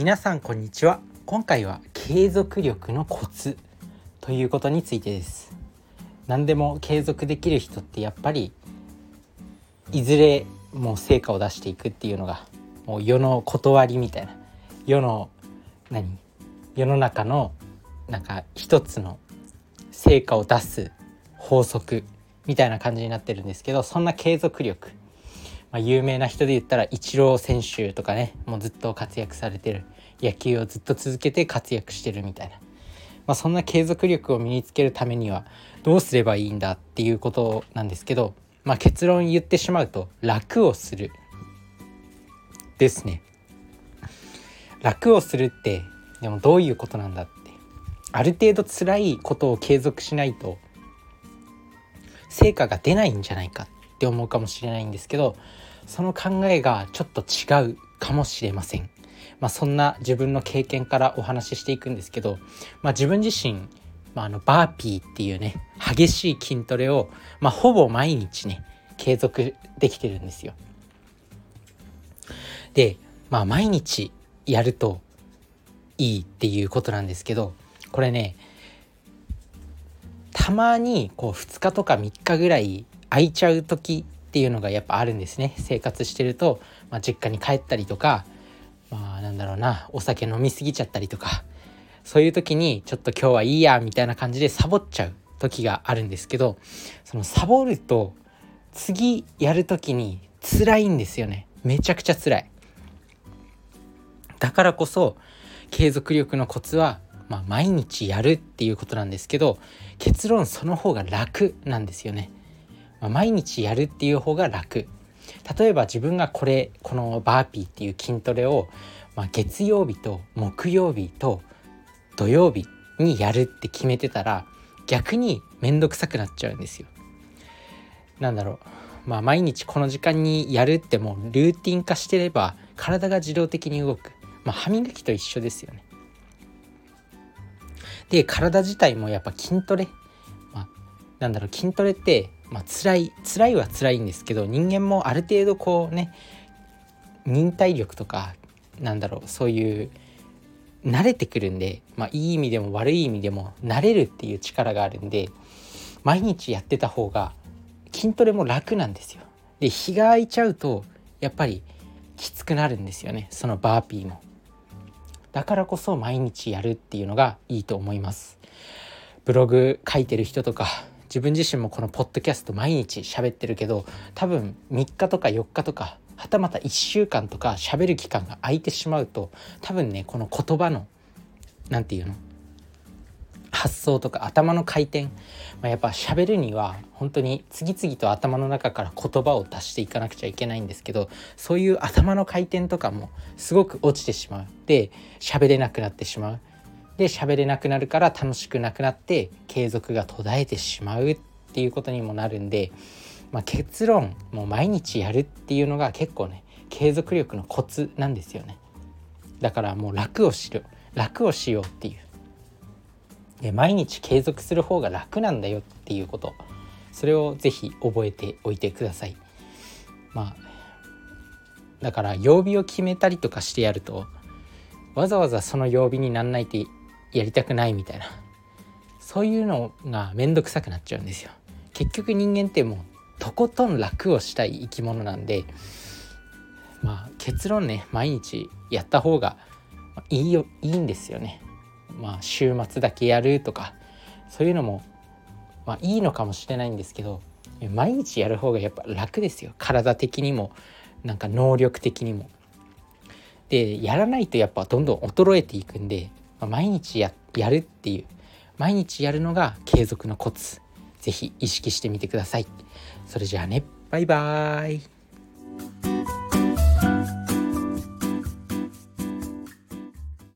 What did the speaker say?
皆さんこんにちは。今回は継続力のコツということについてです。何でも継続できる人ってやっぱりいずれもう成果を出していくっていうのがもう世の断りみたいな。世の何？世の中のなんか一つの成果を出す法則みたいな感じになってるんですけどそんな継続力、まあ、有名な人で言ったらイチロー選手とかねもうずっと活躍されてる。野球をずっと続けて活躍してるみたいな、まあ、そんな継続力を身につけるためにはどうすればいいんだっていうことなんですけど、まあ、結論言ってしまうと楽をするですね。楽をするってでもどういうことなんだって。ある程度辛いことを継続しないと成果が出ないんじゃないかっって思うかもしれないんですけどその考えがちょっと違うかもしれません。まあ、そんな自分の経験からお話ししていくんですけど、まあ、自分自身、まあ、あのバーピーっていうね激しい筋トレを、まあ、ほぼ毎日ね継続できてるんですよ。で、まあ、毎日やるといいっていうことなんですけどこれねたまにこう2日とか3日ぐらい空いちゃう時っていうのがやっぱあるんですね。生活してると、まあ、実家に帰ったりとかまあなんだろうなお酒飲み過ぎちゃったりとかそういう時にちょっと今日はいいやみたいな感じでサボっちゃう時があるんですけどそのサボると次やる時に辛いんですよね。めちゃくちゃ辛い。だからこそ継続力のコツはまあ、毎日やるっていうことなんですけど結論その方が楽なんですよね。まあ、毎日やるっていう方が楽例えば自分がこれこのバーピーっていう筋トレを、まあ、月曜日と木曜日と土曜日にやるって決めてたら逆に面倒くさくなっちゃうんですよ。なんだろうまあ毎日この時間にやるってもうルーティン化してれば体が自動的に動く、まあ、歯磨きと一緒ですよね。で体自体もやっぱ筋トレ、まあ、なんだろう筋トレって、まあ辛い辛いは辛いんですけど人間もある程度こうね忍耐力とかなんだろうそういう慣れてくるんで、まあ、いい意味でも悪い意味でも慣れるっていう力があるんで毎日やってた方が筋トレも楽なんですよ。で日が空いちゃうとやっぱりきつくなるんですよねそのバーピーも。だからこそ毎日やるっていうのがいいと思いますブログ書いてる人とか自分自身もこのポッドキャスト毎日喋ってるけど多分3日とか4日とかはたまた1週間とか喋る期間が空いてしまうと多分ねこの言葉の何て言うの発想とか頭の回転、まあ、やっぱ喋るには本当に次々と頭の中から言葉を出していかなくちゃいけないんですけどそういう頭の回転とかもすごく落ちてしまう。で喋れなくなってしまう。で喋れなくなるから楽しくなくなって継続が途絶えてしまうっていうことにもなるんで、まあ、結論もう毎日やるっていうのが結構ね継続力のコツなんですよね。だからもう楽をしろ楽をしようっていう。で毎日継続する方が楽なんだよっていうこと。それを是非覚えておいてください。まあだから曜日を決めたりとかしてやるとわざわざその曜日になんないとやりたくないみたいなそういうのが面倒くさくなっちゃうんですよ。結局人間ってもうとことん楽をしたい生き物なんでまあ結論ね毎日やった方がいいよいいんですよね。まあ、週末だけやるとかそういうのも、まあ、いいのかもしれないんですけど毎日やる方がやっぱ楽ですよ体的にもなんか能力的にも。でやらないとやっぱどんどん衰えていくんで、まあ、毎日ややるっていう毎日やるのが継続のコツ。是非意識してみてください。それじゃあね。バイバーイ。